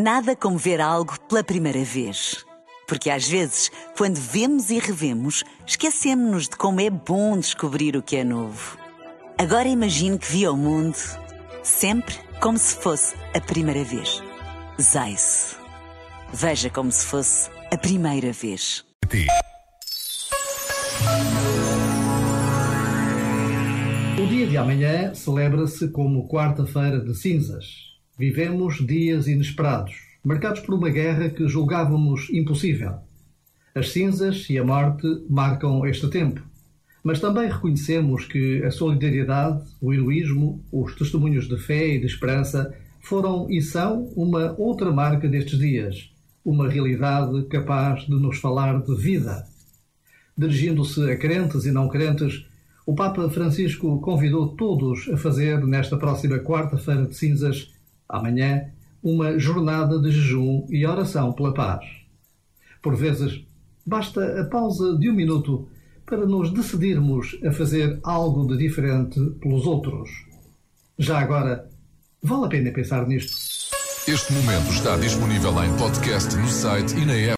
Nada como ver algo pela primeira vez. Porque às vezes, quando vemos e revemos, esquecemos-nos de como é bom descobrir o que é novo. Agora imagine que viu o mundo sempre como se fosse a primeira vez. Zais. Veja como se fosse a primeira vez. O dia de amanhã celebra-se como quarta-feira de cinzas. Vivemos dias inesperados, marcados por uma guerra que julgávamos impossível. As cinzas e a morte marcam este tempo. Mas também reconhecemos que a solidariedade, o heroísmo, os testemunhos de fé e de esperança foram e são uma outra marca destes dias, uma realidade capaz de nos falar de vida. Dirigindo-se a crentes e não crentes, o Papa Francisco convidou todos a fazer, nesta próxima quarta-feira de cinzas, amanhã, uma jornada de jejum e oração pela paz. Por vezes, basta a pausa de um minuto para nos decidirmos a fazer algo de diferente pelos outros. Já agora, vale a pena pensar nisto. Este momento está disponível em podcast no site e na app.